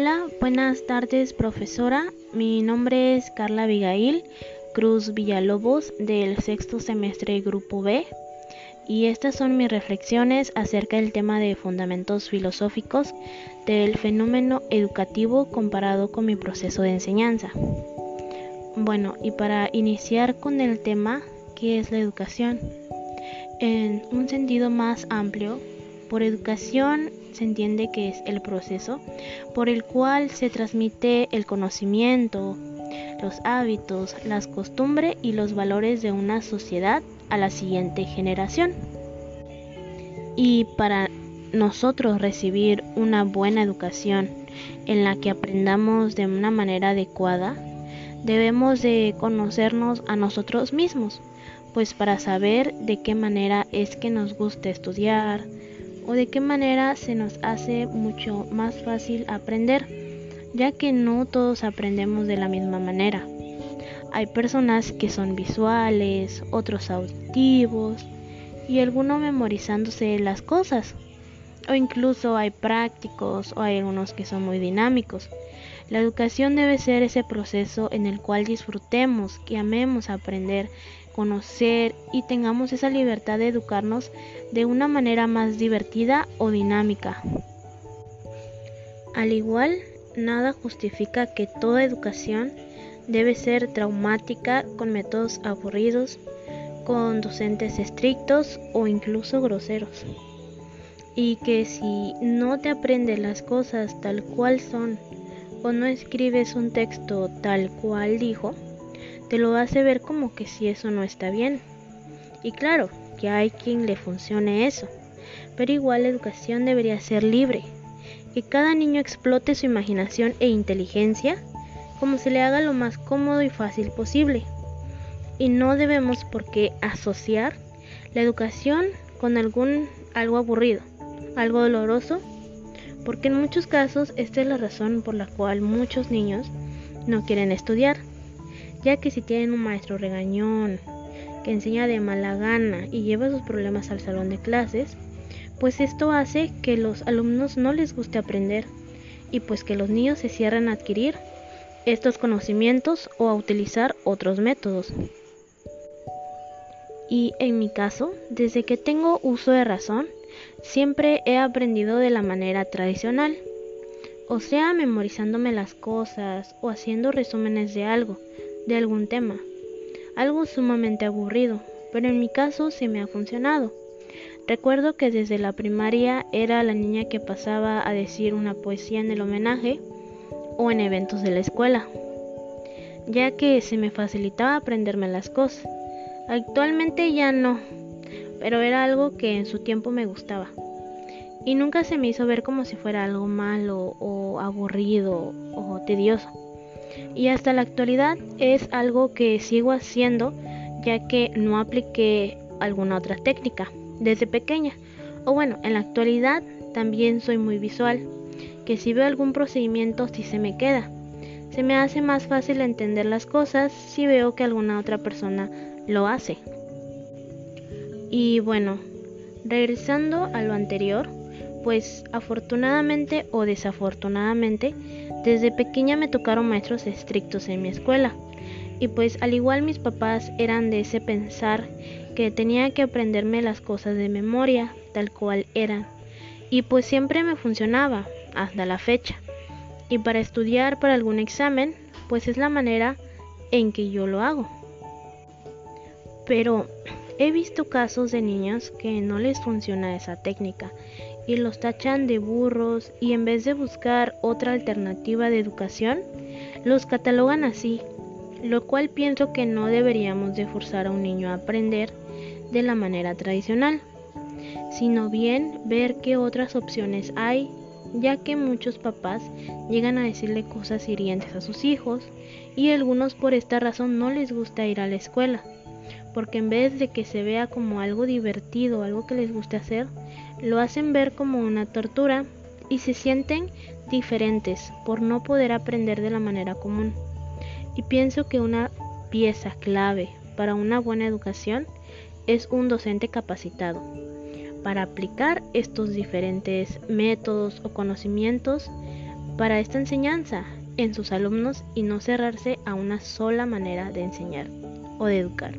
Hola, buenas tardes profesora. Mi nombre es Carla Abigail Cruz Villalobos del sexto semestre Grupo B y estas son mis reflexiones acerca del tema de fundamentos filosóficos del fenómeno educativo comparado con mi proceso de enseñanza. Bueno, y para iniciar con el tema, ¿qué es la educación? En un sentido más amplio, por educación se entiende que es el proceso por el cual se transmite el conocimiento, los hábitos, las costumbres y los valores de una sociedad a la siguiente generación. Y para nosotros recibir una buena educación en la que aprendamos de una manera adecuada, debemos de conocernos a nosotros mismos, pues para saber de qué manera es que nos gusta estudiar o de qué manera se nos hace mucho más fácil aprender, ya que no todos aprendemos de la misma manera. Hay personas que son visuales, otros auditivos y algunos memorizándose las cosas. O incluso hay prácticos o hay algunos que son muy dinámicos. La educación debe ser ese proceso en el cual disfrutemos, que amemos aprender, conocer y tengamos esa libertad de educarnos de una manera más divertida o dinámica. Al igual, nada justifica que toda educación debe ser traumática con métodos aburridos, con docentes estrictos o incluso groseros. Y que si no te aprendes las cosas tal cual son o no escribes un texto tal cual dijo, te lo hace ver como que si eso no está bien. Y claro, que hay quien le funcione eso, pero igual la educación debería ser libre, que cada niño explote su imaginación e inteligencia como se le haga lo más cómodo y fácil posible. Y no debemos por qué asociar la educación con algún algo aburrido, algo doloroso, porque en muchos casos esta es la razón por la cual muchos niños no quieren estudiar, ya que si tienen un maestro regañón, que enseña de mala gana y lleva sus problemas al salón de clases, pues esto hace que los alumnos no les guste aprender y pues que los niños se cierren a adquirir estos conocimientos o a utilizar otros métodos. Y en mi caso, desde que tengo uso de razón, siempre he aprendido de la manera tradicional, o sea, memorizándome las cosas o haciendo resúmenes de algo, de algún tema. Algo sumamente aburrido, pero en mi caso sí me ha funcionado. Recuerdo que desde la primaria era la niña que pasaba a decir una poesía en el homenaje o en eventos de la escuela, ya que se me facilitaba aprenderme las cosas. Actualmente ya no, pero era algo que en su tiempo me gustaba. Y nunca se me hizo ver como si fuera algo malo o aburrido o tedioso. Y hasta la actualidad es algo que sigo haciendo ya que no apliqué alguna otra técnica desde pequeña. O bueno, en la actualidad también soy muy visual que si veo algún procedimiento si se me queda. Se me hace más fácil entender las cosas si veo que alguna otra persona lo hace. Y bueno, regresando a lo anterior, pues afortunadamente o desafortunadamente, desde pequeña me tocaron maestros estrictos en mi escuela. Y pues al igual mis papás eran de ese pensar que tenía que aprenderme las cosas de memoria, tal cual eran. Y pues siempre me funcionaba, hasta la fecha. Y para estudiar para algún examen, pues es la manera en que yo lo hago. Pero he visto casos de niños que no les funciona esa técnica y los tachan de burros y en vez de buscar otra alternativa de educación, los catalogan así, lo cual pienso que no deberíamos de forzar a un niño a aprender de la manera tradicional, sino bien ver qué otras opciones hay ya que muchos papás llegan a decirle cosas hirientes a sus hijos y algunos por esta razón no les gusta ir a la escuela, porque en vez de que se vea como algo divertido, algo que les guste hacer, lo hacen ver como una tortura y se sienten diferentes por no poder aprender de la manera común. Y pienso que una pieza clave para una buena educación es un docente capacitado para aplicar estos diferentes métodos o conocimientos para esta enseñanza en sus alumnos y no cerrarse a una sola manera de enseñar o de educar.